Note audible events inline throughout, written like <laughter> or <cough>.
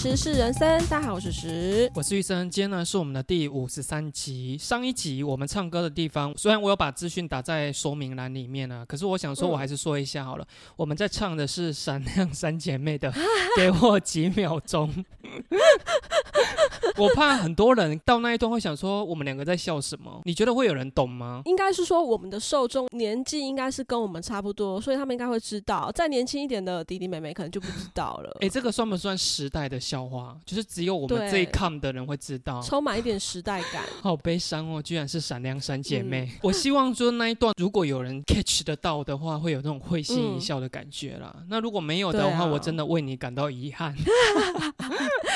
时是人生，大家好，我是石。我是玉生，今天呢是我们的第五十三集。上一集我们唱歌的地方，虽然我有把资讯打在说明栏里面啊，可是我想说，我还是说一下好了。我们在唱的是闪亮三姐妹的，给我几秒钟。<laughs> 我怕很多人到那一段会想说，我们两个在笑什么？你觉得会有人懂吗？应该是说我们的受众年纪应该是跟我们差不多，所以他们应该会知道。再年轻一点的弟弟妹妹可能就不知道了。哎，这个算不算时代的笑话？就是只有我们这一 come 的人会知道，充满一点时代感。<laughs> 好悲伤哦，居然是闪亮三姐妹。我希望说那一段如果有人 catch 得到的话，会有那种会心一笑的感觉啦。那如果没有的话，我真的为你感到遗憾。<laughs>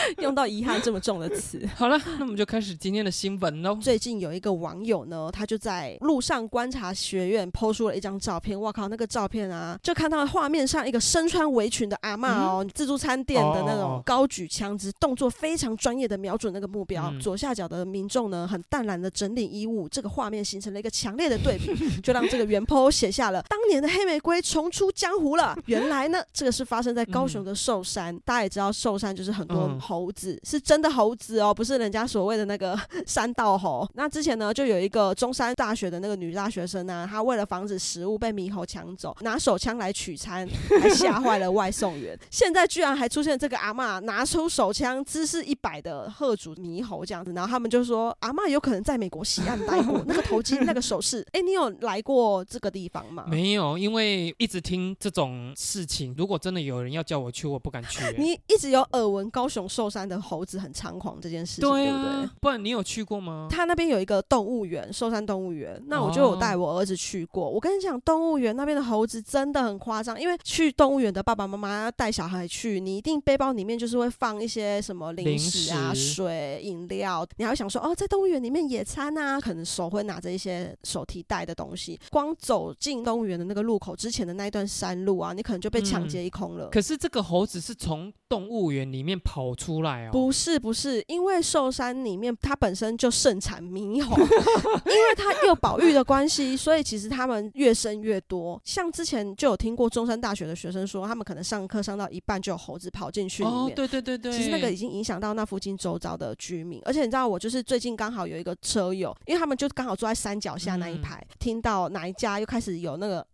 <laughs> 用到遗憾这么重的词。<laughs> 好了，那我们就开始今天的新闻喽。最近有一个网友呢，他就在路上观察学院抛出了一张照片。我靠，那个照片啊，就看到画面上一个身穿围裙的阿妈哦，自助餐店的那种高举枪支，动作非常专业的瞄准那个目标。左下角的民众呢，很淡然的整理衣物，这个画面形成了一个强烈的对比，就让这个原 po 写下了当年的黑玫瑰重出江湖了。原来呢，这个是发生在高雄的寿山。大家也知道寿山就是很多猴子，是真的猴子哦，不是人家所谓的那个 <laughs> 山道猴。那之前呢，就有一个中山大学的那个女大学生呢，她为了防止食物被猕猴抢走，拿手枪来取餐，还吓坏了外送员。现在居然还出现这个阿妈拿出手枪，姿势一百的喝阻猕猴这样子，然后他们就说阿妈有可能在美国西岸待过，那个头巾、那个首饰，哎，你有来过这个地方吗？<laughs> 没有，因为一直听这种事情，如果真的有人要叫我去，我不敢去。<laughs> 你一直有耳闻高雄寿山的猴子很猖狂这件事情，对不对？不然你有去过吗？他那边有一个动物园，寿山动物园。那我就有带我儿子去过。我跟你讲，动物园那边的猴子真的很夸张，因为去动物园的爸爸妈妈要带小孩去，你一定背包里面就是会放一些什么零食啊、水、饮料，你还会想说哦，在动物园里面野餐啊，可能手会拿着一些手提袋的东西。光走进动物园的那个路口之前的那一段山路啊，你可能就被抢劫一空了。可是这个猴子是从动物园里面跑出来哦？不是不是，因为寿山里面它本身就盛产猕猴，<laughs> 因为它有保育的关系，所以其实他们越生越多。像之前就有听过中山大学的学生说，他们可能上课上到一半就有猴子跑进去里面。哦，对对对对。其实那个已经影响到那附近周遭的居民，而且你知道，我就是最近刚好有一个车友，因为他们就刚好坐在山脚下那一排，听到哪一家又开始有那个。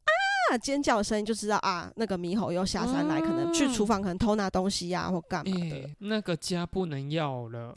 那尖叫的声音就知道啊，那个猕猴又下山来，可能去厨房可能偷拿东西呀，或干嘛的。那个家不能要了，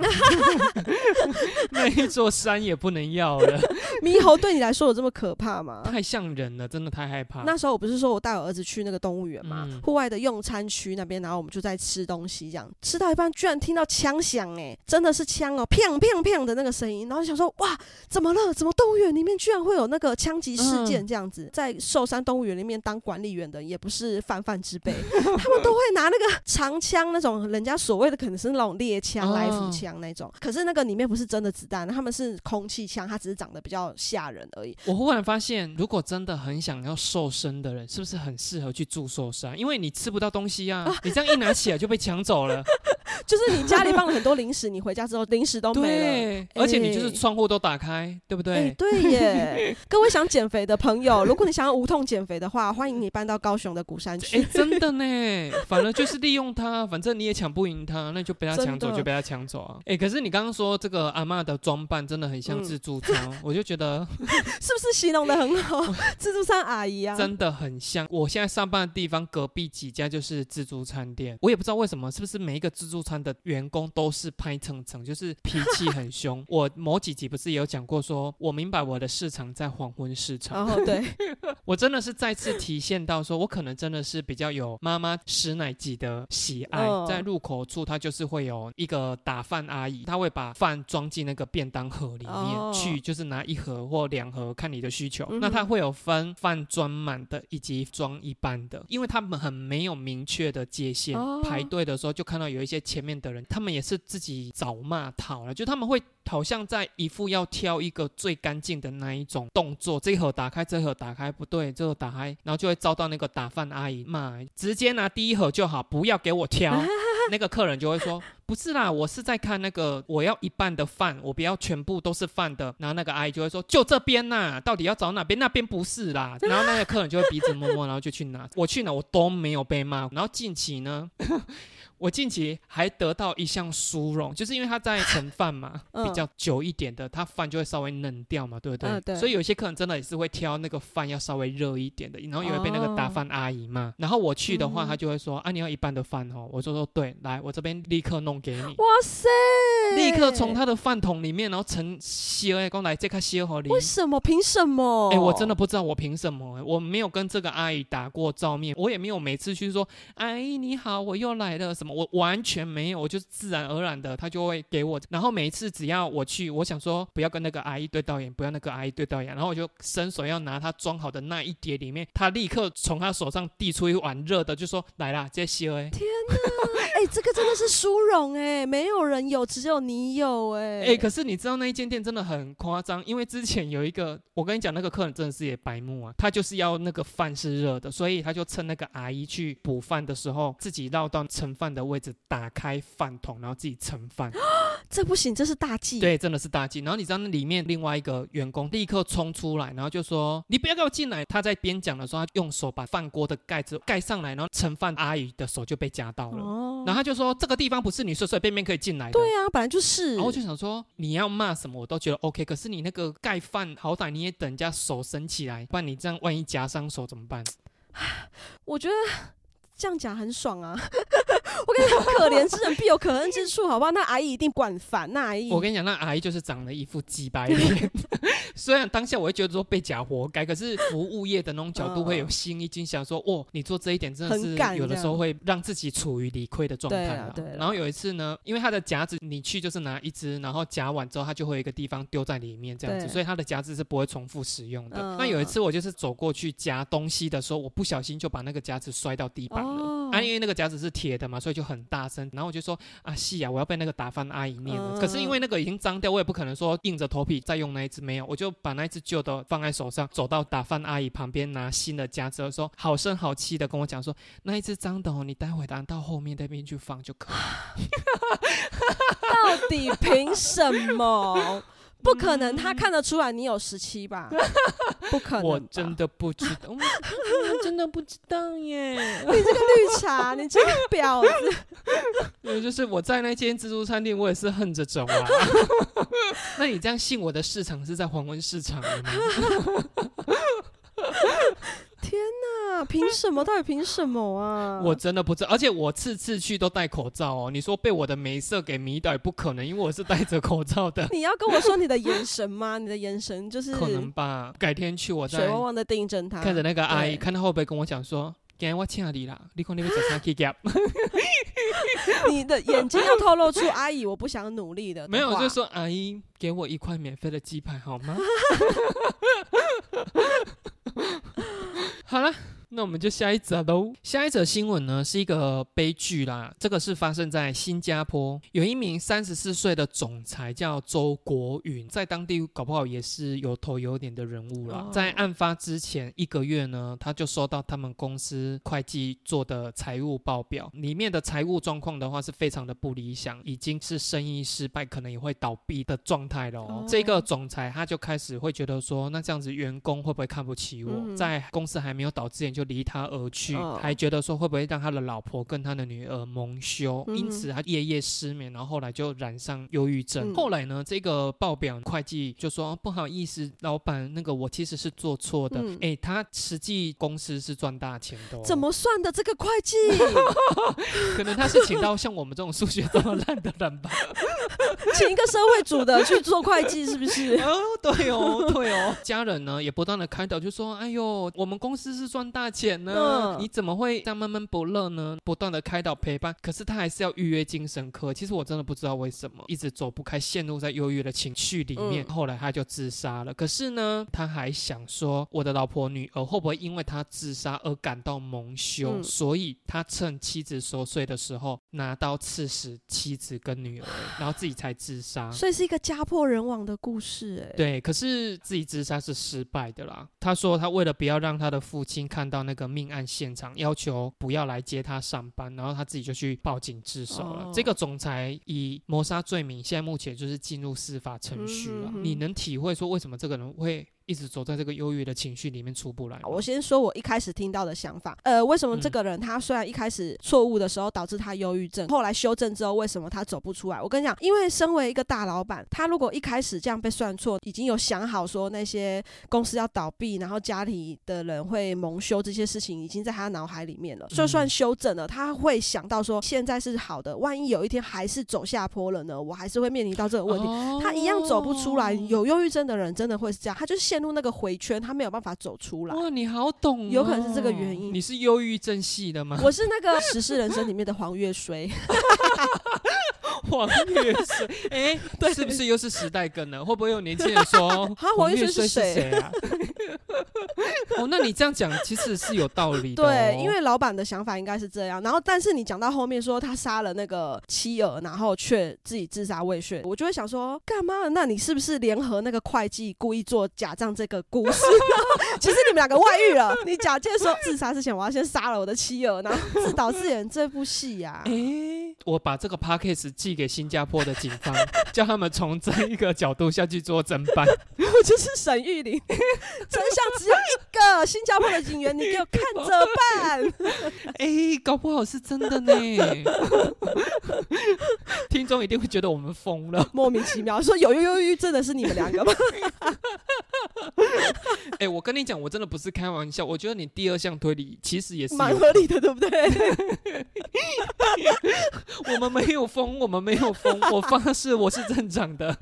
<laughs> 那一座山也不能要了。<laughs> 猕猴对你来说有这么可怕吗？太像人了，真的太害怕。那时候我不是说我带我儿子去那个动物园嘛，户外的用餐区那边，然后我们就在吃东西，这样吃到一半，居然听到枪响，哎，真的是枪哦，砰砰砰的那个声音，然后想说哇，怎么了？怎么动物园里面居然会有那个枪击事件这样子？在寿山动物园里。面当管理员的也不是泛泛之辈，<laughs> 他们都会拿那个长枪，那种人家所谓的可能是那种猎枪、来福枪那种。<laughs> 可是那个里面不是真的子弹，他们是空气枪，它只是长得比较吓人而已。我忽然发现，如果真的很想要瘦身的人，是不是很适合去住寿山？因为你吃不到东西啊，<laughs> 你这样一拿起来就被抢走了。就是你家里放了很多零食，你回家之后零食都没了，而且你就是窗户都打开，对不对？对耶。各位想减肥的朋友，如果你想要无痛减肥的话，欢迎你搬到高雄的鼓山区。哎，<laughs> 真的呢，反正就是利用他，反正你也抢不赢他，那就被他抢走，就被他抢走啊。哎，可是你刚刚说这个阿妈的装扮真的很像自助餐，<laughs> 我就觉得是不是形容的很好？<laughs> 自助餐阿姨啊，真的很像。我现在上班的地方隔壁几家就是自助餐店，我也不知道为什么，是不是每一个自助餐的员工都是拍蹭蹭，就是脾气很凶。我某几集不是也有讲过，说我明白我的市场在黄昏市场。哦，对，我真的是再次体现到说，我可能真的是比较有妈妈食奶级的喜爱。在入口处，它就是会有一个打饭阿姨，她会把饭装进那个便当盒里面去，就是拿一盒或两盒看你的需求。那它会有分饭装满的以及装一般的，因为他们很没有明确的界限。排队的时候就看到有一些前面的人，他们也是自己找骂讨了，就他们会好像在一副要挑一个最干净的那一种动作，这一盒打开，这一盒打开不对，这个打开，然后就会遭到那个打饭阿姨骂，直接拿第一盒就好，不要给我挑。<laughs> 那个客人就会说，不是啦，我是在看那个我要一半的饭，我不要全部都是饭的。然后那个阿姨就会说，就这边呐，到底要找哪边？那边不是啦。然后那个客人就会鼻子摸摸，然后就去拿。我去哪我都没有被骂。然后近期呢？我近期还得到一项殊荣，就是因为他在盛饭嘛，比较久一点的，他饭就会稍微冷掉嘛，对不对？对。所以有些客人真的也是会挑那个饭要稍微热一点的，然后也会被那个打饭阿姨骂。然后我去的话，他就会说啊，你要一半的饭哦。我就说对，来，我这边立刻弄给你。哇塞！立刻从他的饭桶里面，然后盛西哎，刚来这颗西河里。为什么？凭什么？哎，我真的不知道我凭什么。我没有跟这个阿姨打过照面，我也没有每次去说阿姨你好，我又来了什么，我完全没有，我就自然而然的，他就会给我。然后每一次只要我去，我想说不要跟那个阿姨对导演，不要那个阿姨对导演，然后我就伸手要拿他装好的那一碟里面，他立刻从他手上递出一碗热的，就说来啦，这西哎。天哪！哎，这个真的是殊荣哎，没有人有，只有你有哎。哎，可是你知道那一间店真的很夸张，因为之前有一个，我跟你讲，那个客人真的是也白目啊，他就是要那个饭是热的，所以他就趁那个阿姨去补饭的时候，自己绕到盛饭的位置，打开饭桶，然后自己盛饭。<gasps> 这不行，这是大忌。对，真的是大忌。然后你知道那里面另外一个员工立刻冲出来，然后就说：“你不要给我进来！”他在边讲的时候，他用手把饭锅的盖子盖上来，然后盛饭阿姨的手就被夹到了。哦。然后他就说：“这个地方不是你随随便便可以进来的。”对啊，本来就是。然后我就想说，你要骂什么我都觉得 OK，可是你那个盖饭，好歹你也等人家手伸起来，不然你这样万一夹伤手怎么办？我觉得。这样讲很爽啊！<laughs> 我跟你讲，可怜之人必有可恨之处，好不好？那阿姨一定管烦，那阿姨。我跟你讲，那阿姨就是长了一副鸡白脸。<laughs> 虽然当下我会觉得说被假活该，可是服务业的那种角度会有心一惊，想说哦，你做这一点真的是有的时候会让自己处于理亏的状态啊。然后有一次呢，因为他的夹子你去就是拿一只，然后夹完之后他就会有一个地方丢在里面这样子，所以他的夹子是不会重复使用的。那有一次我就是走过去夹东西的时候，我不小心就把那个夹子摔到地板。啊，因为那个夹子是铁的嘛，所以就很大声。然后我就说啊，是啊，我要被那个打饭阿姨念了。可是因为那个已经脏掉，我也不可能说硬着头皮再用那一只，没有，我就把那一只旧的放在手上，走到打饭阿姨旁边拿新的夹子，说好声好气的跟我讲说，那一只脏的哦，你待会拿到后面那边去放就可以。<laughs> 到底凭什么？不可能，他看得出来你有十七吧？<laughs> 不可能，我真的不知道，我 <laughs> 真的不知道耶！<laughs> 你这个绿茶，你这个婊子！对，就是我在那间自助餐厅，我也是横着走啊。那你这样信我的市场是在黄昏市场吗？天哪！凭什么？到底凭什么啊？我真的不知道，而且我次次去都戴口罩哦。你说被我的眉色给迷倒也不可能，因为我是戴着口罩的。<laughs> 你要跟我说你的眼神吗？你的眼神就是可能吧。改天去我再水汪汪的盯着他，看着那个阿姨，看他会不会跟我讲说：“今天我请你啦，你看你要早上去夹。<laughs> ”你的眼睛要透露出阿姨，我不想努力的。<laughs> 没有，就说阿姨给我一块免费的鸡排好吗？<laughs> 好了。那我们就下一则喽。下一则新闻呢是一个悲剧啦，这个是发生在新加坡，有一名三十四岁的总裁叫周国云，在当地搞不好也是有头有脸的人物了。在案发之前一个月呢，他就收到他们公司会计做的财务报表，里面的财务状况的话是非常的不理想，已经是生意失败，可能也会倒闭的状态了。哦，这个总裁他就开始会觉得说，那这样子员工会不会看不起我？在公司还没有倒之前就。离他而去，还觉得说会不会让他的老婆跟他的女儿蒙羞，因此他夜夜失眠，然后后来就染上忧郁症。后来呢，这个报表会计就说不好意思，老板，那个我其实是做错的。哎，他实际公司是赚大钱的，怎么算的？这个会计 <laughs> 可能他是请到像我们这种数学这么烂的人吧，<laughs> 请一个社会主的去做会计，是不是？<laughs> 哦，对哦，对哦。家人呢也不断的开导，就说：哎呦，我们公司是赚大。钱呢？你怎么会这样闷闷不乐呢？不断的开导陪伴，可是他还是要预约精神科。其实我真的不知道为什么，一直走不开，陷入在忧郁的情绪里面。后来他就自杀了。可是呢，他还想说，我的老婆女儿会不会因为他自杀而感到蒙羞？所以他趁妻子熟睡的时候，拿刀刺死妻子跟女儿，<sighs> 然后自己才自杀。所以是一个家破人亡的故事，哎。对，可是自己自杀是失败的啦。他说他为了不要让他的父亲看到。那个命案现场要求不要来接他上班，然后他自己就去报警自首了。这个总裁以谋杀罪名，现在目前就是进入司法程序了。你能体会说为什么这个人会一直走在这个忧郁的情绪里面出不来。我先说我一开始听到的想法，呃，为什么这个人他虽然一开始错误的时候导致他忧郁症，后来修正之后为什么他走不出来？我跟你讲，因为身为一个大老板，他如果一开始这样被算错，已经有想好说那些公司要倒闭，然后家里的人会蒙羞这些事情，已经在他脑海里面了。就算修正了，他会想到说现在是好的，万一有一天还是走下坡了呢？我还是会面临到这个问题。他一样走不出来。有忧郁症的人真的会是这样，他就陷入那个回圈，他没有办法走出来。哇，你好懂，有可能是这个原因。你是忧郁症系的吗？我是那个《时事人生》里面的黄月水。<laughs> 黄月水，哎，对，是不是又是时代梗呢？会不会有年轻人说 <laughs> 黄月水是谁啊？<laughs> 哦，那你这样讲其实是有道理的。对，因为老板的想法应该是这样。然后，但是你讲到后面说他杀了那个妻儿，然后却自己自杀未遂，我就会想说，干嘛？那你是不是联合那个会计故意做假账这个故事？<laughs> 其实你们两个外遇了。你假借说自杀之前我要先杀了我的妻儿，然后自导自演这部戏呀？哎，我把这个 p a c k a g e 寄给新加坡的警方，<laughs> 叫他们从这一个角度下去做侦办。我就是沈玉玲，<laughs> 真相只有一个。新加坡的警员，你给我看着办。<laughs> 哎，搞不好是真的呢。听众一定会觉得我们疯了，莫名其妙说有忧忧郁，症的是你们两个吗？哎，我跟你讲，我真的不是开玩笑。我觉得你第二项推理其实也是蛮合理的，对不对？我们没有疯，我们没有疯，我发誓我是正常的。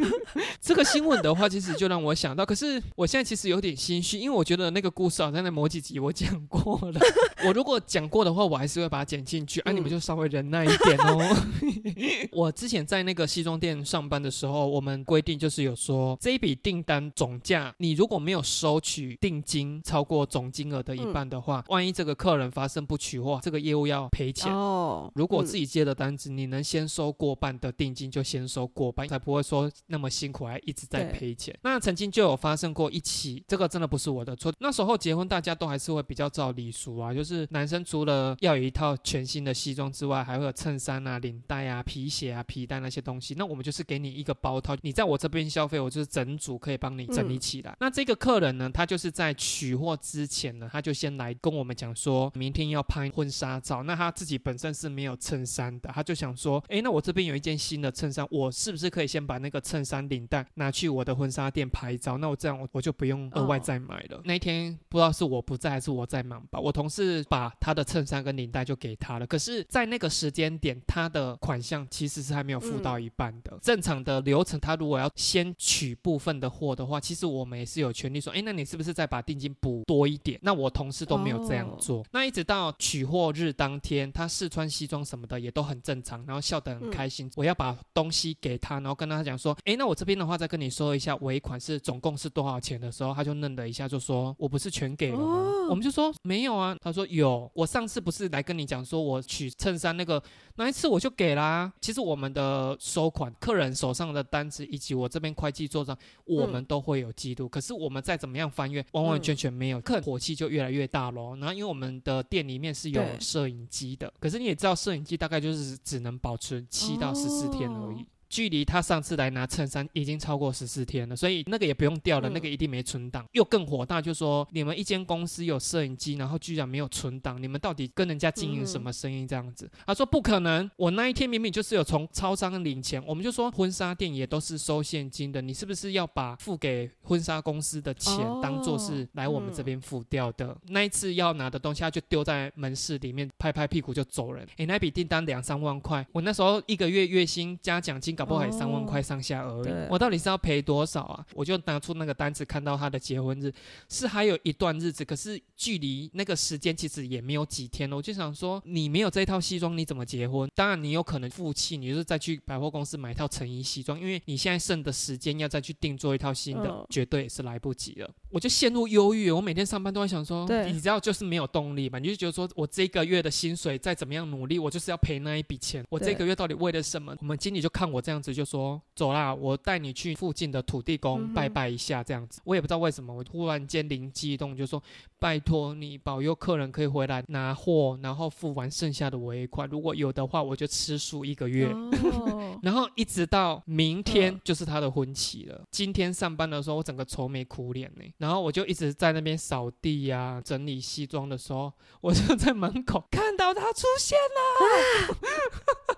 <laughs> 这个新闻的话，其实就让我想到，可是我现在其实有点心虚，因为我觉得那个故事好像在某几集我讲过了。<laughs> 我如果讲过的话，我还是会把它剪进去，啊，你们就稍微忍耐一点哦。<laughs> 我之前在那个西装店上班的时候，我们规定就是有说，这一笔订单总价，你如果没有收取定金超过总金额的一半的话，万一这个客人发生不取货，这个业务要赔钱哦。如果自己接的单子，你能先收过半的定金，就先收过半，才不会说那么辛苦还一直在赔钱。那曾经就有发生过一起，这个真的不是我的错。那时候结婚大家都还是会比较照礼俗啊，就是男生除了要有一套全新的西装之外，还会有衬衫啊、领带啊、皮鞋啊、皮带那些东西。那我们就是给你一个包套，你在我这边消费，我就是整组可以帮你整理起来。那这个客人呢，他就是在取货之前呢，他就先来跟我们讲说，明天要拍婚纱照。那他自己本身是没有衬衫的，他就想说，哎，那我这边有一件新的衬衫，我是不是可以先把那个衬衫领带拿去我的婚纱店拍照？那我这样我我就不用额外再买了。那一天不知道是我不在还是我在忙吧，我同事把他的衬衫跟领带就给他了。可是，在那个时间点，他的款项其实是还没有付到一半的。正常的流程，他如果要先取部分的货的话，其实我们也是有权利说，哎，那你是不是再把定金补多一点？那我同事都没有这样做。那一直到取货日当天，他试穿西装什么的也都很正常，然后笑得很开心。我要把东西给他，然后跟他讲说，哎，那我这边的话再跟你说一下尾款是总共是多少钱的时候，他就愣了一下，就说我不是全给了吗？我们就说没有啊。他说有，我上次不是来跟你讲说我取衬衫那个那一次我就给啦。其实我们的收款，客人手上的单子以及我这边会计做账，我们都会有记录。可是我们再怎么样翻阅，完完全全没有，客人火气就越来越大咯。然后因为我们的店里面是有摄影机的，可是你也知道，摄影机大概就是只能保存七到十四天而已。距离他上次来拿衬衫已经超过十四天了，所以那个也不用掉了，那个一定没存档。又更火大，就说你们一间公司有摄影机，然后居然没有存档，你们到底跟人家经营什么生意这样子？他说不可能，我那一天明明就是有从超商领钱，我们就说婚纱店也都是收现金的，你是不是要把付给婚纱公司的钱当做是来我们这边付掉的？那一次要拿的东西，他就丢在门市里面，拍拍屁股就走人。诶，那笔订单两三万块，我那时候一个月月薪加奖金。搞不好也三万块上下而已，我到底是要赔多少啊？我就拿出那个单子，看到他的结婚日是还有一段日子，可是距离那个时间其实也没有几天了。我就想说，你没有这一套西装，你怎么结婚？当然，你有可能付气，你就是再去百货公司买一套成衣西装，因为你现在剩的时间要再去定做一套新的，绝对也是来不及了。我就陷入忧郁，我每天上班都在想说，你知道就是没有动力嘛？你就觉得说我这个月的薪水再怎么样努力，我就是要赔那一笔钱。我这个月到底为了什么？我们经理就看我。这样子就说走啦，我带你去附近的土地公拜拜一下这样子。我也不知道为什么，我突然间灵机一动，就说拜托你保佑客人可以回来拿货，然后付完剩下的尾款，如果有的话，我就吃素一个月。<laughs> 然后一直到明天就是他的婚期了。今天上班的时候，我整个愁眉苦脸呢。然后我就一直在那边扫地呀、整理西装的时候，我就在门口看到他出现了。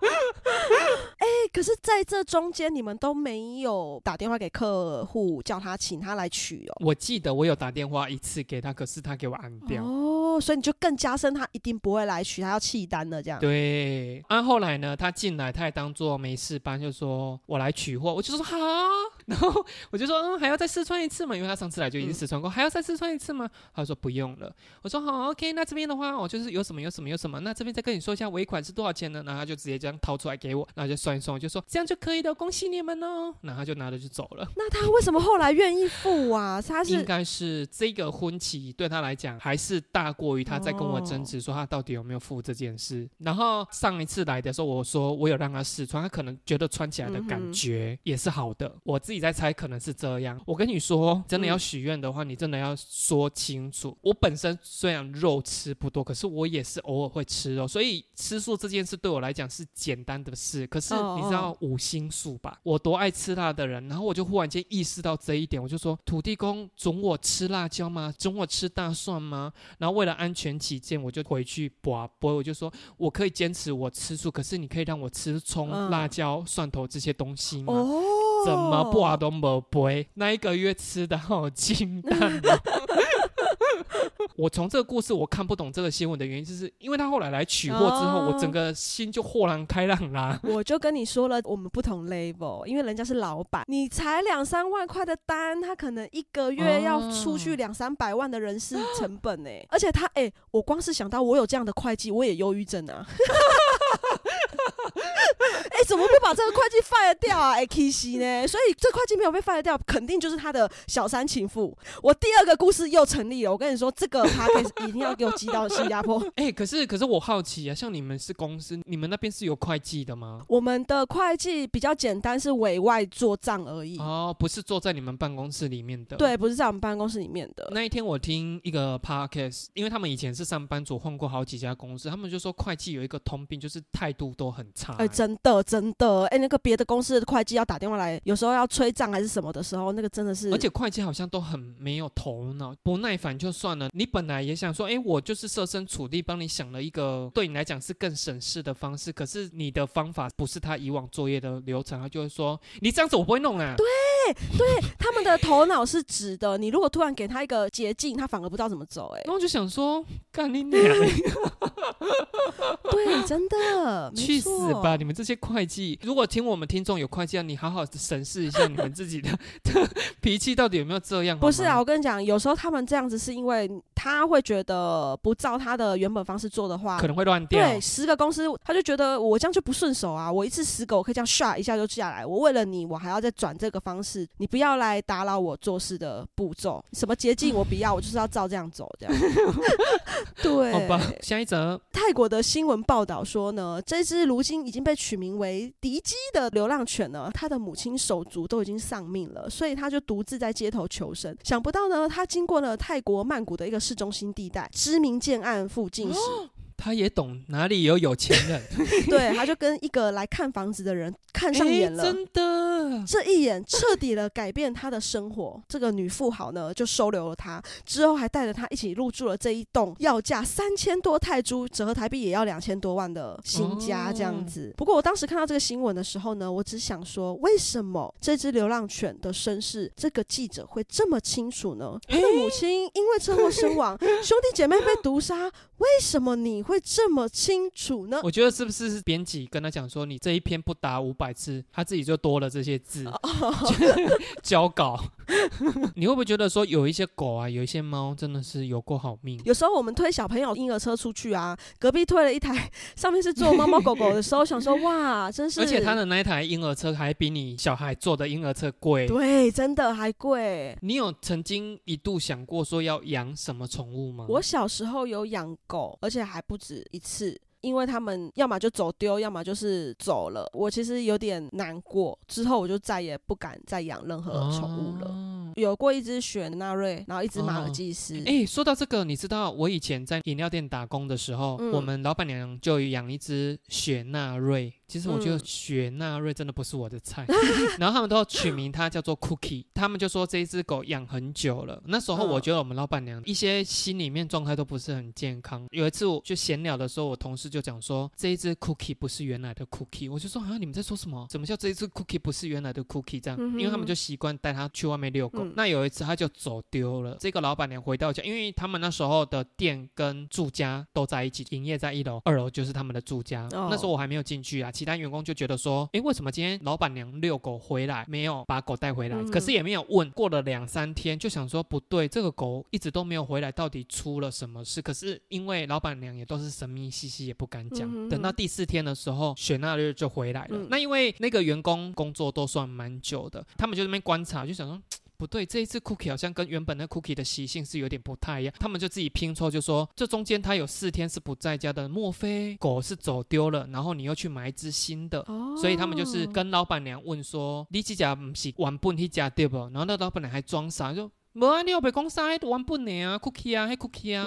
<gasps> 哎，可是在这中间，你们都没有打电话给客户叫他请他来取哦。我记得我有打电话一次给他，可是他给我按掉。哦，所以你就更加深他一定不会来取，他要弃单的这样。对。啊，后来呢，他进来，他也当做没事班，就说我来取货，我就说好。然后我就说，嗯，还要再试穿一次嘛？因为他上次来就已经试穿过，还要再试穿一次吗？他说不用了。我说好，OK，那这边的话，我就是有什么有什么有什么，那这边再跟你说一下尾款是多少钱呢？然后他就直接这样掏出来给我，然后就算一算，我就说这样就可以的，恭喜你们哦。然后他就拿着就走了。那他为什么后来愿意付啊？他是应该是这个婚期对他来讲还是大过于他在跟我争执说他到底有没有付这件事。然后上一次来的时候，我说我有让他试穿，他可能觉得穿起来的感觉也是好的。我自己在猜，可能是。这样，我跟你说，真的要许愿的话，你真的要说清楚。我本身虽然肉吃不多，可是我也是偶尔会吃肉，所以吃素这件事对我来讲是简单的事。可是你知道五星素吧？我多爱吃辣的人，然后我就忽然间意识到这一点，我就说土地公准我吃辣椒吗？准我吃大蒜吗？然后为了安全起见，我就回去拔播，我就说我可以坚持我吃素，可是你可以让我吃葱、辣椒、蒜头这些东西吗？怎么不啊都没背？那一个月吃的好清淡。<laughs> 我从这个故事我看不懂这个新闻的原因，就是因为他后来来取货之后，我整个心就豁然开朗啦。我就跟你说了，我们不同 level，因为人家是老板，你才两三万块的单，他可能一个月要出去两三百万的人事成本呢。<gasps> 而且他哎，我光是想到我有这样的会计，我也忧郁症啊。哎，怎么不把这个会计 fire 掉啊？K C 呢？所以这会计没有被 fire 掉，肯定就是他的小三情妇。我第二个故事又成立了。我跟你说，这个他一定要给我寄到新加坡。<laughs> 哎，可是可是我好奇啊，像你们是公司，你们那边是有会计的吗？我们的会计比较简单，是委外做账而已。哦，不是坐在你们办公室里面的。对，不是在我们办公室里面的。那一天我听一个 podcast，因为他们以前是上班族，换过好几家公司，他们就说会计有一个通病，就是态度都很差。哎，真的。真的，哎，那个别的公司的会计要打电话来，有时候要催账还是什么的时候，那个真的是，而且会计好像都很没有头脑，不耐烦就算了。你本来也想说，哎，我就是设身处地帮你想了一个对你来讲是更省事的方式，可是你的方法不是他以往作业的流程，他就会说你这样子我不会弄啊。对对，他们的头脑是直的，你如果突然给他一个捷径，他反而不知道怎么走。哎，那我就想说，干你 <laughs> 娘！对，真的，去死吧！你们这些会计，如果听我们听众有会计，你好好审视一下你们自己的脾气到底有没有这样。不是啊，我跟你讲，有时候他们这样子是因为他会觉得不照他的原本方式做的话，可能会乱掉。对，十个公司他就觉得我这样就不顺手啊，我一次十个我可以这样刷一下就下来，我为了你，我还要再转这个方式，你不要来打扰我做事的步骤，什么捷径我不要，我就是要照这样走，这样。<laughs> 对，好吧，下一则，泰国的新闻报道说呢，这只如今已经被取名为迪基的流浪犬呢，它的母亲手足都已经丧命了，所以它就独自在街头求生。想不到呢，它经过了泰国曼谷的一个市中心地带，知名建案附近时。他也懂哪里有有钱人，<laughs> 对，他就跟一个来看房子的人看上眼了，真的，这一眼彻底的改变他的生活。这个女富豪呢，就收留了他，之后还带着他一起入住了这一栋要价三千多泰铢，折合台币也要两千多万的新家，这样子。不过我当时看到这个新闻的时候呢，我只想说，为什么这只流浪犬的身世，这个记者会这么清楚呢？他的母亲因为车祸身亡，兄弟姐妹被毒杀，为什么你？会这么清楚呢？我觉得是不是编辑跟他讲说，你这一篇不达五百字，他自己就多了这些字，<laughs> <laughs> 交稿。<laughs> 你会不会觉得说，有一些狗啊，有一些猫，真的是有过好命？有时候我们推小朋友婴儿车出去啊，隔壁推了一台，上面是坐猫猫狗狗的时候，想说哇，真是。而且他的那一台婴儿车还比你小孩坐的婴儿车贵。对，真的还贵。你有曾经一度想过说要养什么宠物吗？我小时候有养狗，而且还不止一次。因为他们要么就走丢，要么就是走了。我其实有点难过，之后我就再也不敢再养任何宠物了。有过一只雪纳瑞，然后一只马尔济斯。哎，说到这个，你知道我以前在饮料店打工的时候，我们老板娘就养一只雪纳瑞。其实我觉得雪纳瑞真的不是我的菜，然后他们都取名它叫做 Cookie，他们就说这一只狗养很久了。那时候我觉得我们老板娘一些心里面状态都不是很健康。有一次我就闲聊的时候，我同事就讲说这一只 Cookie 不是原来的 Cookie，我就说啊你们在说什么？怎么叫这一只 Cookie 不是原来的 Cookie？这样，因为他们就习惯带它去外面遛狗。那有一次它就走丢了，这个老板娘回到家，因为他们那时候的店跟住家都在一起，营业在一楼，二楼就是他们的住家。那时候我还没有进去啊。其他员工就觉得说，哎，为什么今天老板娘遛狗回来没有把狗带回来？可是也没有问。过了两三天，就想说不对，这个狗一直都没有回来，到底出了什么事？可是因为老板娘也都是神秘兮兮，也不敢讲。等到第四天的时候，雪纳日就回来了。那因为那个员工工作都算蛮久的，他们就那边观察，就想说。不对，这一次 Cookie 好像跟原本的 Cookie 的习性是有点不太一样。他们就自己拼凑，就说这中间他有四天是不在家的，莫非狗是走丢了？然后你又去买一只新的，所以他们就是跟老板娘问说：“你这家不是原本那家对不？”然后那老板娘还装傻，就。无啊，你又别讲啥，玩不呢啊，cookie 啊，还 cookie 啊。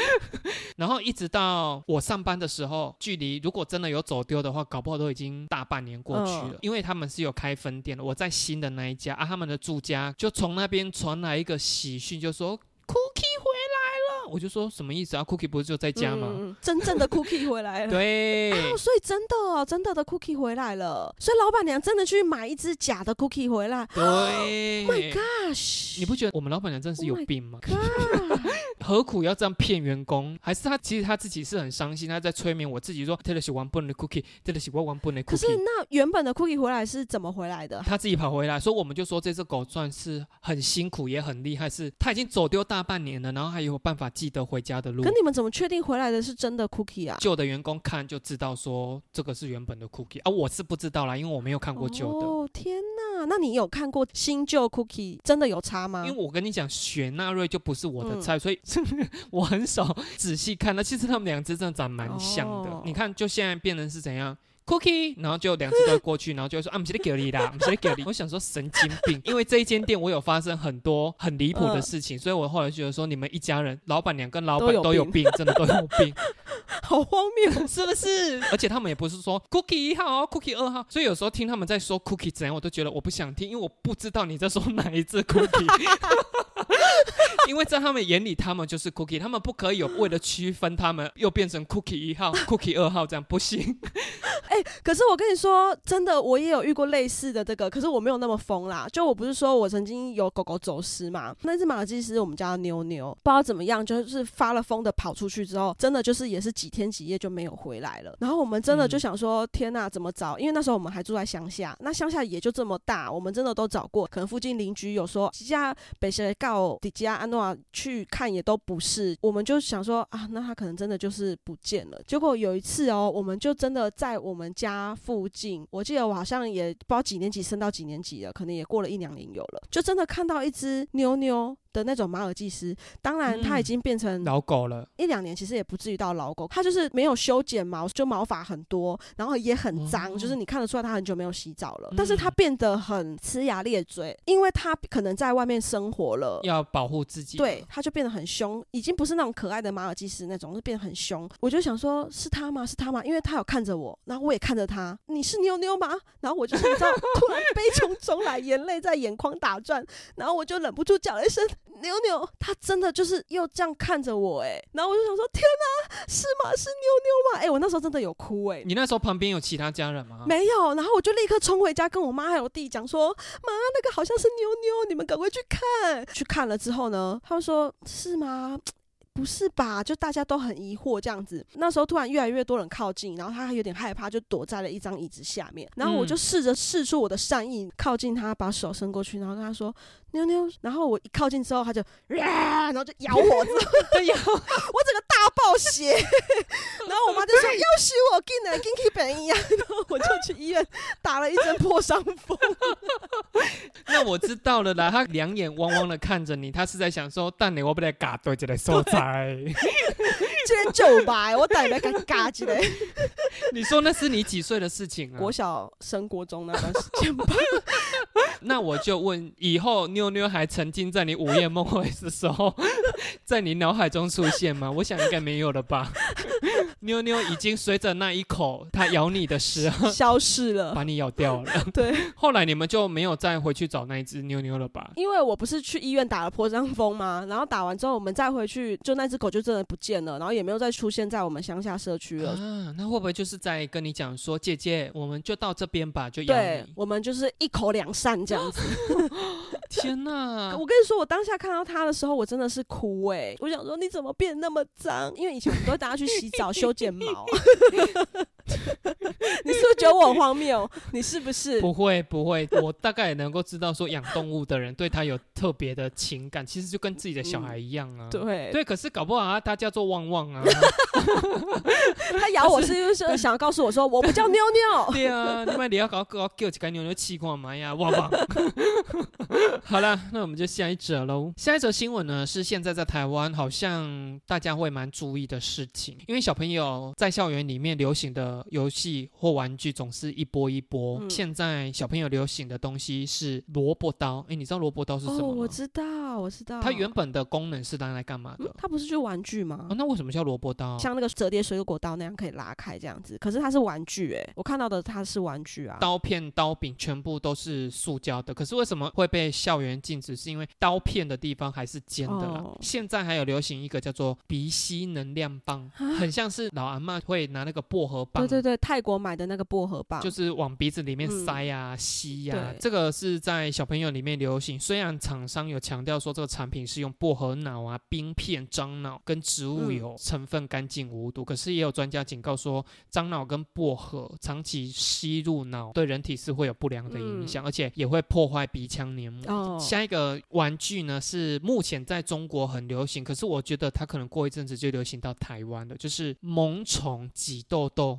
<laughs> 然后一直到我上班的时候，距离如果真的有走丢的话，搞不好都已经大半年过去了。因为他们是有开分店的，我在新的那一家啊，他们的住家就从那边传来一个喜讯，就说 cookie 回来了。我就说什么意思啊？cookie 不是就在家吗？真正的 cookie 回来了。<laughs> 对，所以真的哦，真的的 cookie 回来了。所以老板娘真的去买一只假的 cookie 回来。对，My gosh！你不觉得我们老板娘真的是有病吗？何苦要这样骗员工？还是他其实他自己是很伤心，他在催眠我自己说，Taylor 喜欢 b 的 cookie，Taylor 喜欢玩 b 的 cookie。可是那原本的 cookie 回来是怎么回来的？他自己跑回来，所以我们就说这只狗算是很辛苦也很厉害，是它已经走丢大半年了，然后还有办法记得回家的路。可你们怎么确定回来的是真的 cookie 啊？旧的员工看就知道说这个是原本的 cookie 啊，我是不知道啦，因为我没有看过旧的。哦天哪，那你有看过新旧 cookie 真的有差吗？因为我跟你讲，雪纳瑞就不是我的菜，所以 <laughs> 我很少仔细看。那其实他们两只真的长蛮像的。你看，就现在变成是怎样？Cookie，然后就两只都过去，然后就说啊，不是给你啦，<laughs> 不是给你。我想说神经病，因为这一间店我有发生很多很离谱的事情，所以我后来觉得说，你们一家人，老板娘跟老板都有病，真的都有病。<laughs> 好荒谬，是不是？而且他们也不是说 Cookie 一号，Cookie 二号，所以有时候听他们在说 Cookie 怎样，我都觉得我不想听，因为我不知道你在说哪一只 Cookie。因为在他们眼里，他们就是 Cookie，他们不可以有为了区分他们，又变成 Cookie 一号、<laughs> Cookie 二号这样不行。<laughs> 哎，可是我跟你说，真的，我也有遇过类似的这个，可是我没有那么疯啦。就我不是说我曾经有狗狗走失嘛，那只马尔济斯我们家的妞妞，不知道怎么样，就是发了疯的跑出去之后，真的就是也是几天几夜就没有回来了。然后我们真的就想说，天呐，怎么找？因为那时候我们还住在乡下，那乡下也就这么大，我们真的都找过，可能附近邻居有说家北谁告迪加安诺去看也都不是，我们就想说啊，那他可能真的就是不见了。结果有一次哦，我们就真的在我们家附近，我记得我好像也不知道几年级升到几年级了，可能也过了一两年有了，就真的看到一只妞妞。的那种马尔济斯，当然它已经变成老狗了。一两年其实也不至于到老狗，它就是没有修剪毛，就毛发很多，然后也很脏，就是你看得出来它很久没有洗澡了。但是它变得很呲牙咧嘴，因为它可能在外面生活了，要保护自己。对，它就变得很凶，已经不是那种可爱的马尔济斯那种，是变得很凶。我就想说，是它吗？是它吗？因为它有看着我，然后我也看着它。你是妞妞吗？然后我就是你知道，<laughs> 突然悲从中来，眼泪在眼眶打转，然后我就忍不住叫了一声。牛牛，他真的就是又这样看着我哎，然后我就想说，天哪，是吗？是妞妞吗？哎，我那时候真的有哭哎。你那时候旁边有其他家人吗？没有，然后我就立刻冲回家跟我妈还有弟讲说，妈，那个好像是妞妞，你们赶快去看。去看了之后呢，他们说是吗？不是吧？就大家都很疑惑这样子。那时候突然越来越多人靠近，然后他还有点害怕，就躲在了一张椅子下面。然后我就试着试出我的善意，靠近他，把手伸过去，然后跟他说。妞妞，然后我一靠近之后，他就，然后就咬我，<laughs> 咬，<laughs> 我整个大爆血，然后我妈就说 <laughs> 要死我，进来进去本一样，然后我就去医院打了一针破伤风。那我知道了啦，他两眼汪汪的看着你，他是在想说，但你我不得嘎对这个所在。这边就白，我等下该嘎起来。<laughs> 你说那是你几岁的事情啊？国小升国中那段时间吧。<laughs> 那我就问，以后妞妞还沉浸在你午夜梦回的时候，<laughs> 在你脑海中出现吗？我想应该没有了吧。<laughs> 妞妞已经随着那一口它咬你的时候消失了，<laughs> 把你咬掉了。<laughs> 对，后来你们就没有再回去找那一只妞妞了吧？因为我不是去医院打了破伤风吗？然后打完之后，我们再回去，就那只狗就真的不见了，然后也没有再出现在我们乡下社区了。啊，那会不会就是在跟你讲说，姐姐，我们就到这边吧，就咬对，我们就是一口两扇这样子。天哪！我跟你说，我当下看到它的时候，我真的是哭哎！我想说，你怎么变那么脏？因为以前我们都会带它去洗澡、修剪毛。<laughs> <laughs> 你是不是觉得我很荒谬？你是不是？不会不会，我大概也能够知道，说养动物的人对它有特别的情感，其实就跟自己的小孩一样啊。对对，可是搞不好啊，它叫做旺旺啊。它咬我是不是想要告诉我说，我不叫妞妞？<laughs> 对啊，你们你要搞搞叫几个妞妞气矿嘛呀，旺旺。好了，那我们就下一则喽。下一则新闻呢，是现在在台湾好像大家会蛮注意的事情，因为小朋友在校园里面流行的游戏或玩具总是一波一波。现在小朋友流行的东西是萝卜刀，哎，你知道萝卜刀是什么吗？我知道，我知道。它原本的功能是拿来干嘛的？它不是就玩具吗？那为什么叫萝卜刀？像那个折叠水果刀那样可以拉开这样子，可是它是玩具哎，我看到的它是玩具啊。刀片、刀柄全部都是塑胶的，可是为什么会被校园禁止？是因为刀片的地方还是尖的啦。现在还有流行一个叫做鼻吸能量棒，很像是老阿妈会拿那个薄荷棒。对对对，泰国买的那个薄荷棒，就是往鼻子里面塞呀、吸呀。这个是在小朋友里面流行。虽然厂商有强调说这个产品是用薄荷脑啊、冰片、樟脑跟植物油成分干净无毒，可是也有专家警告说，樟脑跟薄荷长期吸入脑对人体是会有不良的影响，而且也会破坏鼻腔黏膜。下一个玩具呢是目前在中国很流行，可是我觉得它可能过一阵子就流行到台湾了，就是萌宠挤痘痘。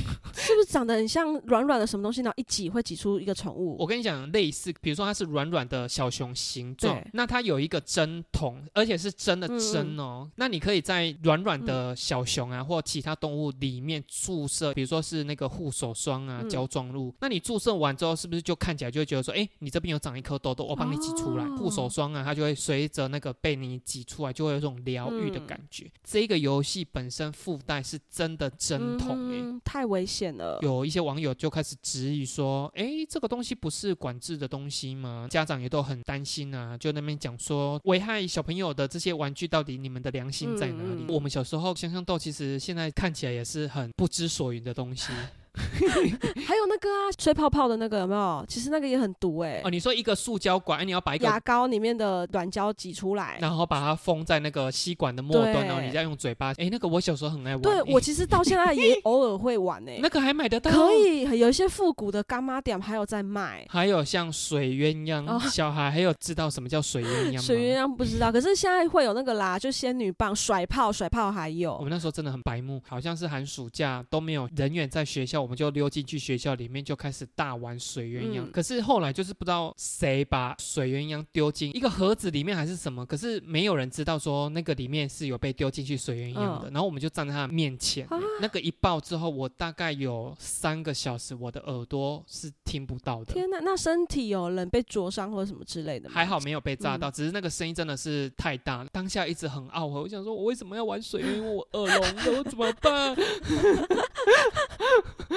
是不是长得很像软软的什么东西然后？一挤会挤出一个宠物。我跟你讲，类似，比如说它是软软的小熊形状，那它有一个针筒，而且是真的针哦。那你可以在软软的小熊啊或其他动物里面注射，比如说是那个护手霜啊、胶状露。那你注射完之后，是不是就看起来就会觉得说，哎，你这边有长一颗痘痘，我帮你挤出来。护手霜啊，它就会随着那个被你挤出来，就会有这种疗愈的感觉。这个游戏本身附带是真的针筒，哎，太危险了。有一些网友就开始质疑说：“哎，这个东西不是管制的东西吗？”家长也都很担心啊，就那边讲说危害小朋友的这些玩具，到底你们的良心在哪里？我们小时候香香豆其实现在看起来也是很不知所云的东西。还有那个啊，吹泡泡的那个有没有？其实那个也很毒哎。哦，你说一个塑胶管，你要把一个牙膏里面的软胶挤出来，然后把它封在那个吸管的末端，然后你再用嘴巴。哎，那个我小时候很爱玩。对，我其实到现在也偶尔会玩哎。<laughs> 那个还买得到？可以，有一些复古的干妈店还有在卖。还有像水鸳鸯，小孩还有知道什么叫水鸳鸯吗？水鸳鸯不知道，可是现在会有那个啦，就仙女棒、甩炮、甩炮还有。我们那时候真的很白目，好像是寒暑假都没有人员在学校，我们就溜进去。学校里面就开始大玩水鸳鸯，可是后来就是不知道谁把水鸳鸯丢进一个盒子里面还是什么，可是没有人知道说那个里面是有被丢进去水鸳鸯的。然后我们就站在他面前，那个一爆之后，我大概有三个小时，我的耳朵是听不到的。天哪，那身体有人被灼伤或者什么之类的吗？还好没有被炸到，只是那个声音真的是太大，当下一直很懊悔。我想说，我为什么要玩水鸳鸯？我耳聋了，我怎么办？<laughs>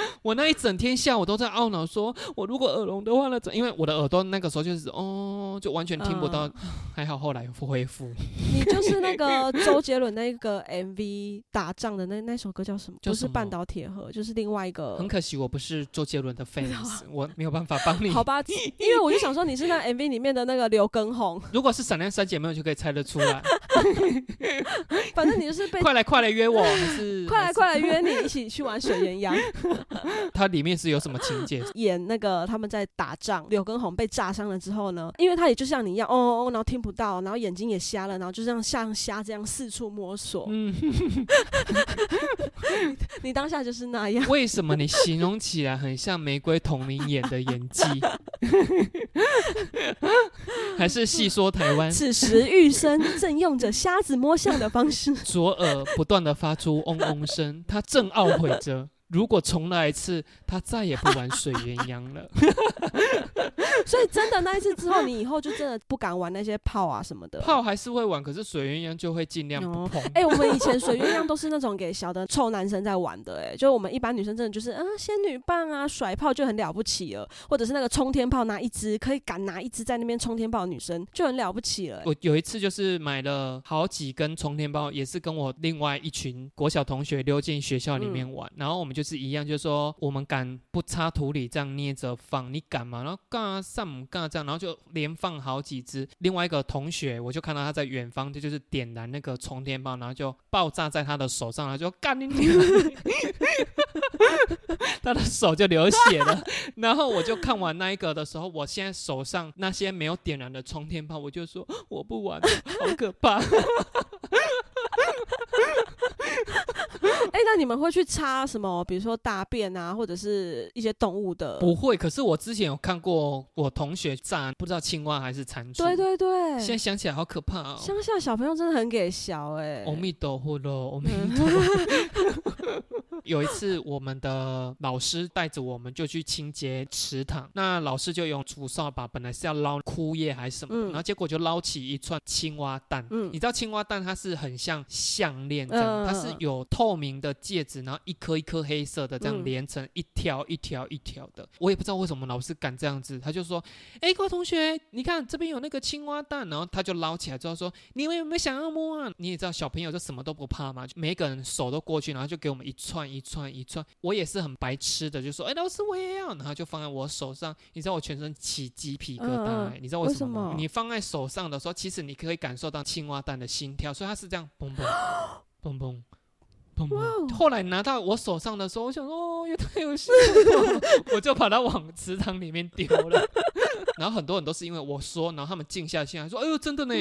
<laughs> 我那一整天下午都在懊恼，说我如果耳聋的话呢？因为我的耳朵那个时候就是哦，就完全听不到。还好后来恢复。<laughs> 你就是那个周杰伦那个 MV 打仗的那那首歌叫什么？就是半岛铁盒，就是另外一个。很可惜我不是周杰伦的 <laughs> fans，我没有办法帮你。好吧，因为我就想说你是那 MV 里面的那个刘畊宏。如果是闪亮三姐妹，就可以猜得出来。反正你就是被快来快来约我，还是快来快来约你一起去玩水鸳鸯。<laughs> 它里面是有什么情节？<laughs> 演那个他们在打仗，柳根红被炸伤了之后呢，因为他也就像你一样，哦哦哦，然后听不到，然后眼睛也瞎了，然后就这样像瞎这样四处摸索。嗯，<laughs> 你当下就是那样。为什么你形容起来很像玫瑰童林演的演技？还是细说台湾？此时玉生正用着瞎子摸象的方式，左耳不断的发出嗡嗡声，他正懊悔着。如果重来一次，他再也不玩水鸳鸯了。<laughs> 所以真的那一次之后，你以后就真的不敢玩那些炮啊什么的。炮还是会玩，可是水鸳鸯就会尽量不碰。哎，我们以前水鸳鸯都是那种给小的臭男生在玩的，哎，就我们一般女生真的就是啊仙女棒啊甩炮就很了不起了，或者是那个冲天炮拿一支可以敢拿一支在那边冲天炮的，女生就很了不起了。我有一次就是买了好几根冲天炮，也是跟我另外一群国小同学溜进学校里面玩，然后我们就是一样，就是说我们敢不插土里这样捏着放，你敢吗？然后干上干这样，然后就连放好几只。另外一个同学，我就看到他在远方，这就是点燃那个冲天炮，然后就爆炸在他的手上，他就干你，他的手就流血了。然后我就看完那一个的时候，我现在手上那些没有点燃的冲天炮，我就说我不玩了，好可怕。哎，那你们会去插什么？比如说大便啊，或者是一些动物的？不会。可是我之前有看过我同学炸，不知道青蛙还是蟾蜍。对对对。现在想起来好可怕哦。乡下小朋友真的很给小哎。阿弥陀佛喽，阿弥陀佛。<laughs> 有一次，我们的老师带着我们就去清洁池塘，那老师就用竹扫把，本来是要捞枯叶还是什么，然后结果就捞起一串青蛙蛋。嗯，你知道青蛙蛋它是很像项链这样，它是有透明的戒指，然后一颗一颗黑色的这样连成一条一条一条的。我也不知道为什么老师敢这样子，他就说：“哎，各位同学，你看这边有那个青蛙蛋。”然后他就捞起来之后说：“你们有没有想要摸啊？”你也知道小朋友就什么都不怕嘛，每个人手都过去，然后就给我们一串。一串一串，我也是很白痴的，就说：“哎，老师我也要。”然后就放在我手上，你知道我全身起鸡皮疙瘩，你知道为什么吗？你放在手上的时候，其实你可以感受到青蛙蛋的心跳，所以它是这样嘣嘣嘣嘣嘣嘣。后来拿到我手上的时候，我想说：“哦，也太有心了！”我就把它往池塘里面丢了。<laughs> 然后很多人都是因为我说，然后他们静下心来说：“哎呦，真的呢。”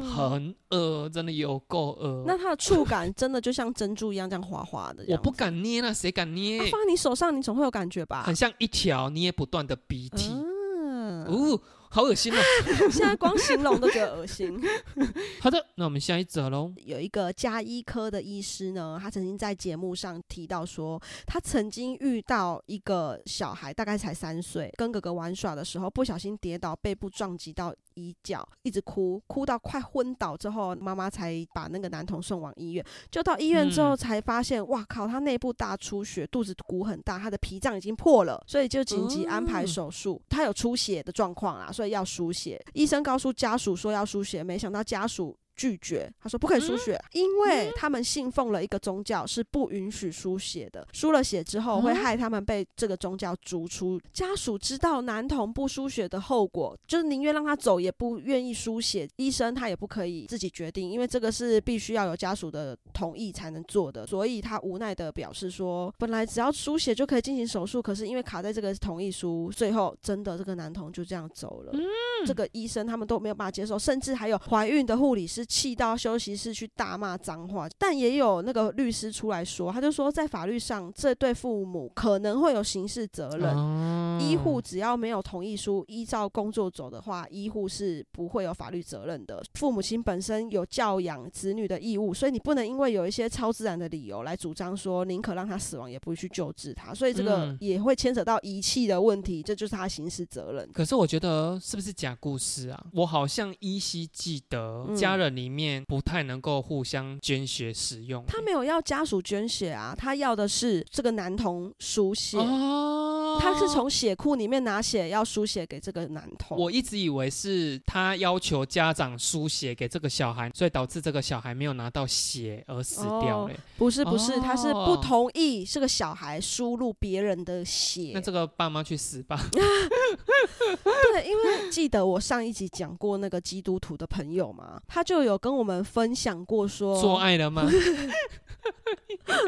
很恶，真的有够恶。那它的触感真的就像珍珠一样，这样滑滑的。我不敢捏那谁敢捏？放在你手上，你总会有感觉吧？很像一条捏不断的鼻涕。哦。好恶心啊！<laughs> 现在光形容都觉得恶心。<laughs> 好的，那我们下一则喽。有一个加医科的医师呢，他曾经在节目上提到说，他曾经遇到一个小孩，大概才三岁，跟哥哥玩耍的时候，不小心跌倒，背部撞击到衣角，一直哭，哭到快昏倒之后，妈妈才把那个男童送往医院。就到医院之后才发现，哇靠，他内部大出血，肚子鼓很大，他的脾脏已经破了，所以就紧急安排手术。他有出血的状况啊。所以要输血，医生告诉家属说要输血，没想到家属。拒绝，他说不可以输血，因为他们信奉了一个宗教，是不允许输血的。输了血之后，会害他们被这个宗教逐出。家属知道男童不输血的后果，就是宁愿让他走，也不愿意输血。医生他也不可以自己决定，因为这个是必须要有家属的同意才能做的。所以他无奈的表示说，本来只要输血就可以进行手术，可是因为卡在这个同意书，最后真的这个男童就这样走了。这个医生他们都没有办法接受，甚至还有怀孕的护理师。气到休息室去大骂脏话，但也有那个律师出来说，他就说在法律上，这对父母可能会有刑事责任。医护只要没有同意书，依照工作走的话，医护是不会有法律责任的。父母亲本身有教养子女的义务，所以你不能因为有一些超自然的理由来主张说宁可让他死亡，也不会去救治他。所以这个也会牵扯到遗弃的问题，这就是他刑事责任。可是我觉得是不是假故事啊？我好像依稀记得家人里面不太能够互相捐血使用。他没有要家属捐血啊，他要的是这个男童输血。哦，他是从血库里面拿血要输血给这个男童。我一直以为是他要求家长输血给这个小孩，所以导致这个小孩没有拿到血而死掉嘞。不是不是，他是不同意这个小孩输入别人的血。那这个爸妈去死吧。对，因为记得我上一集讲过那个基督徒的朋友嘛，他就有跟我们分享过说做爱了吗？<laughs>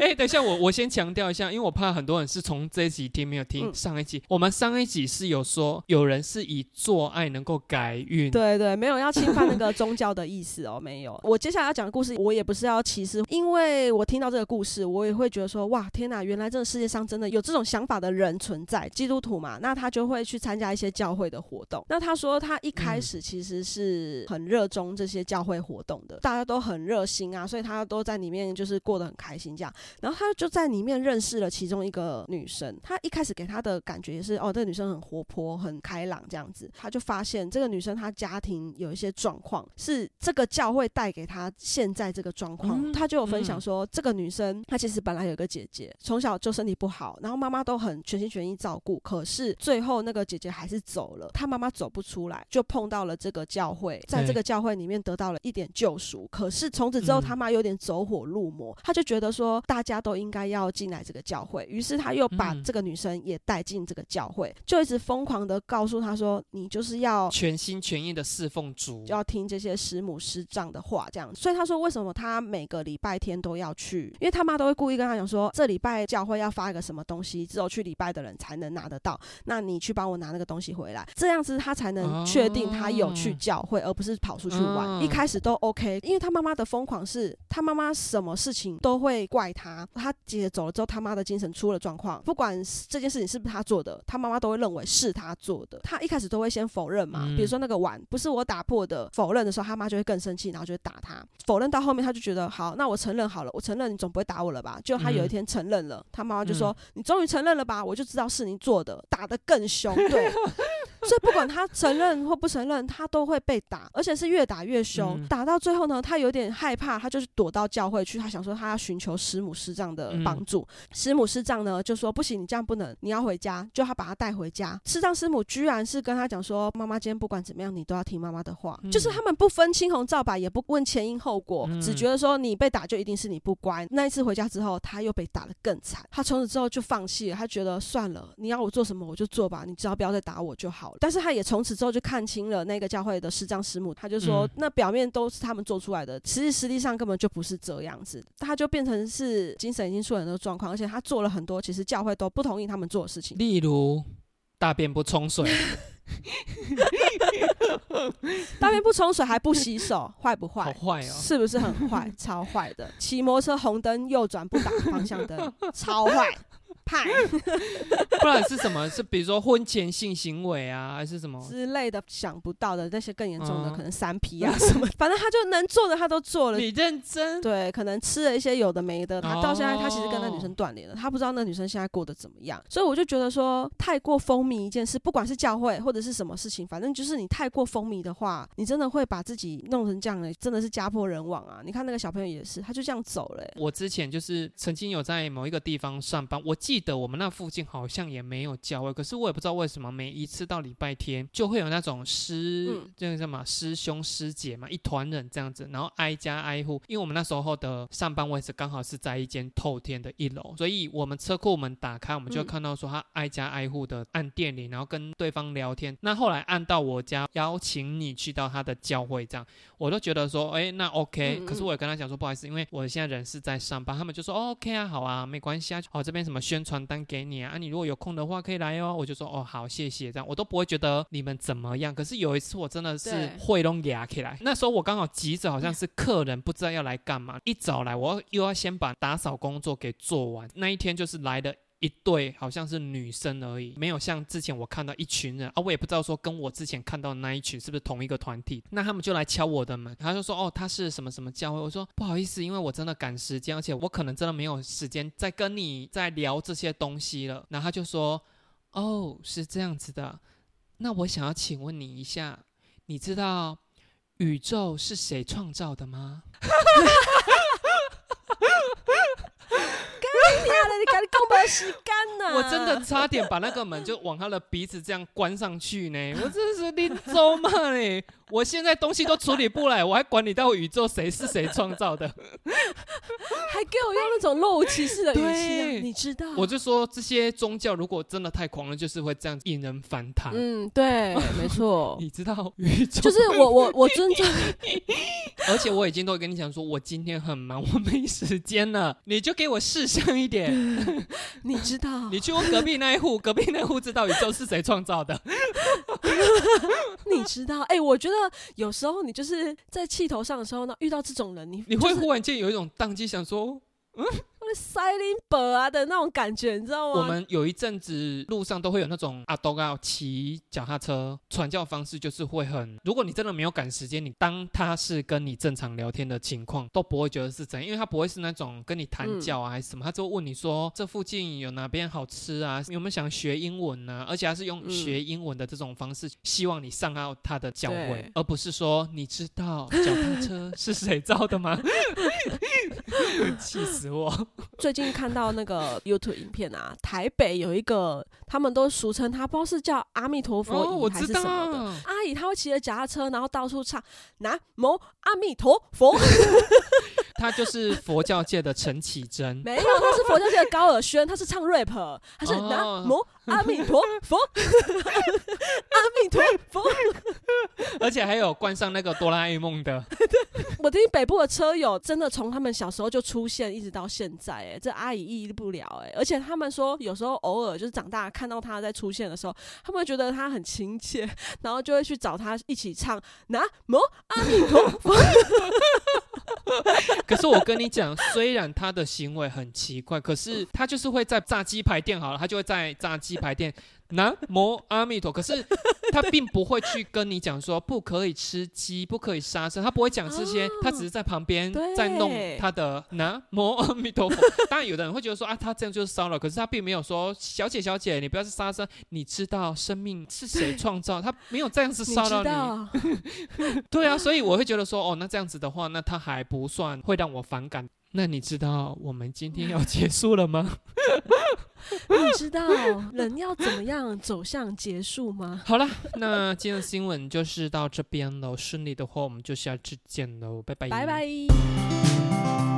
哎，等一下，我我先强调一下，因为我怕很多人是从这一集听没有听上一集。我们上一集是有说有人是以做爱能够改运，对对，没有要侵犯那个宗教的意思哦，没有。<laughs> 我接下来要讲的故事，我也不是要歧视，因为我听到这个故事，我也会觉得说，哇，天哪，原来这个世界上真的有这种想法的人存在，基督徒嘛，那他就会去参加一些教会的活动。那他说他一开始其实是很热衷这些教会活动的，大家都很热心啊，所以他都在里面就是过得很开心这样。然后他就在里面认识了其中一个女生，他一开始给他的感觉也是哦，这个女生很活泼、很开朗这样子。他就发现这个女生她家庭有一些状况，是这个教会带给她现在这个状况。他就有分享说，这个女生她其实本来有一个姐姐，从小就身体不好，然后妈妈都很全心全意照顾，可是最后那个姐姐还是走了，她妈妈走不出来，就碰到了这个教会，在这个教会里面得到了一点救赎。可是从此之后，他妈有点走火入魔，他就觉得说大家都应该要进来这个教会，于是他又把这个女生也带进这个教会，就一直疯狂的告诉他说，你就是要全心全意的侍奉主，就要听这些师母师长的话，这样。所以他说，为什么他每个礼拜天都要去？因为他妈都会故意跟他讲说，这礼拜教会要发一个什么东西，只有去礼拜的人才能拿得到。那你去帮我拿那个东西回来，这样子他才能确定他有去教会，而不是跑出去玩。一开始都 OK，因为他妈妈的疯狂是他妈妈什么事情都会怪他。他姐姐走了之后，他妈的精神出了状况，不管这件事情是不是他做的，他妈妈都会认为是他做的。他一开始都会先否认嘛，比如说那个碗不是我打破的，否认的时候，他妈就会更生气，然后就会打他。否认到后面，他就觉得好，那我承认好了，我承认你总不会打我了吧？就他有一天承认了，他妈妈就说：“你终于承认了吧？我就知道是你做的。”打得更凶，对。<laughs> <laughs> 所以不管他承认或不承认，他都会被打，而且是越打越凶。打到最后呢，他有点害怕，他就是躲到教会去。他想说他要寻求师母师丈的帮助。师母师丈呢就说：“不行，你这样不能，你要回家。”就他把他带回家。师丈师母居然是跟他讲说：“妈妈今天不管怎么样，你都要听妈妈的话。”就是他们不分青红皂白，也不问前因后果，只觉得说你被打就一定是你不乖。那一次回家之后，他又被打得更惨。他从此之后就放弃了，他觉得算了，你要我做什么我就做吧，你只要不要再打我就好了。但是他也从此之后就看清了那个教会的师长师母，他就说那表面都是他们做出来的，其实实际上根本就不是这样子。他就变成是精神已经出了很多状况，而且他做了很多其实教会都不同意他们做的事情，例如大便不冲水，<laughs> 大便不冲水还不洗手，坏不坏？好坏哦，是不是很坏？超坏的，骑摩托车红灯右转不打方向灯，超坏。派，<laughs> 不然是什么？是比如说婚前性行为啊，还是什么之类的？想不到的那些更严重的，可能三 P 啊什么，<laughs> 反正他就能做的他都做了。你认真？对，可能吃了一些有的没的。他到现在他其实跟那女生断联了，他不知道那女生现在过得怎么样。所以我就觉得说，太过风靡一件事，不管是教会或者是什么事情，反正就是你太过风靡的话，你真的会把自己弄成这样的，真的是家破人亡啊！你看那个小朋友也是，他就这样走了。我之前就是曾经有在某一个地方上班，我记得我们那附近好像也没有教会，可是我也不知道为什么每一次到礼拜天就会有那种师，这个什么师兄师姐嘛，一团人这样子，然后挨家挨户，因为我们那时候的上班位置刚好是在一间透天的一楼，所以我们车库门打开，我们就看到说他挨家挨户的按店里，然后跟对方聊天。那后来按到我家，邀请你去到他的教会，这样我都觉得说，哎，那 OK。可是我也跟他讲说，不好意思，因为我现在人是在上班，他们就说 OK 啊，好啊，没关系啊，哦这边什么宣传单给你啊，啊你如果有空的话可以来哦。我就说哦好，谢谢，这样我都不会觉得你们怎么样。可是有一次我真的是会弄牙起来，那时候我刚好急着，好像是客人不知道要来干嘛，一早来我又要先把打扫工作给做完。那一天就是来的。一对好像是女生而已，没有像之前我看到一群人啊，我也不知道说跟我之前看到的那一群是不是同一个团体。那他们就来敲我的门，他就说哦，他是什么什么教会。我说不好意思，因为我真的赶时间，而且我可能真的没有时间再跟你再聊这些东西了。然后他就说哦，是这样子的，那我想要请问你一下，你知道宇宙是谁创造的吗？<laughs> 你赶紧把洗干呐！我真的差点把那个门就往他的鼻子这样关上去呢！我真的是林州嘛嘞！我现在东西都处理不来，我还管你到宇宙谁是谁创造的？还给我用那种若无其事的语气，你知道？我就说这些宗教如果真的太狂了，就是会这样引人反弹。嗯，对，没错。<laughs> 你知道宇宙？就是我我我尊重 <laughs> <laughs> 而且我已经都跟你讲说，我今天很忙，我没时间了，<laughs> 你就给我试上一点。<laughs> <laughs> 你知道？你去问隔壁那一户，隔壁那户知道宇宙是谁创造的？你知道？哎，我觉得有时候你就是在气头上的时候呢，遇到这种人，你你会忽然间有一种宕机，想说，嗯，塞林伯啊的那种感觉，你知道吗？我们有一阵子路上都会有那种阿东啊骑脚踏车传教方式，就是会很，如果你真的没有赶时间，你当他是跟你正常聊天的情况，都不会觉得是怎样，因为他不会是那种跟你谈教啊还是什么，他就问你说这附近有哪边好吃啊，有没有想学英文呢？而且还是用学英文的这种方式，希望你上到他的教会，而不是说你知道脚踏车是谁造的吗？<laughs> 气死我！<laughs> 最近看到那个 YouTube 影片啊，台北有一个，他们都俗称他，不知道是叫阿弥陀佛还是什么的阿姨，她会骑着脚踏车，然后到处唱南无阿弥陀佛。<laughs> 他就是佛教界的陈绮贞，<laughs> 没有，他是佛教界的高尔宣，他是唱 rap，他是南无 <laughs> 阿弥陀佛，阿弥陀佛，而且还有冠上那个哆啦 A 梦的。<laughs> 我听北部的车友真的从他们小时候就出现，一直到现在，哎，这阿姨抑郁不了，哎，而且他们说有时候偶尔就是长大看到他在出现的时候，他们觉得他很亲切，然后就会去找他一起唱南无阿弥陀佛。可是我跟你讲，虽然他的行为很奇怪，可是他就是会在炸鸡排店好了，他就会在炸鸡排店。南无阿弥陀，可是他并不会去跟你讲说不可以吃鸡，不可以杀生，他不会讲这些，他只是在旁边在弄他的南无阿弥陀佛。当然，有的人会觉得说啊，他这样就是骚扰，可是他并没有说小姐小姐，你不要是杀生，你知道生命是谁创造？他没有这样子骚扰你。对啊，所以我会觉得说，哦，那这样子的话，那他还不算会让我反感。那你知道我们今天要 <laughs> 结束了吗？<laughs> 你知道人要怎么样走向结束吗？<laughs> 好了，那今天的新闻就是到这边了。顺利的话，我们就下次见喽，拜拜，拜拜。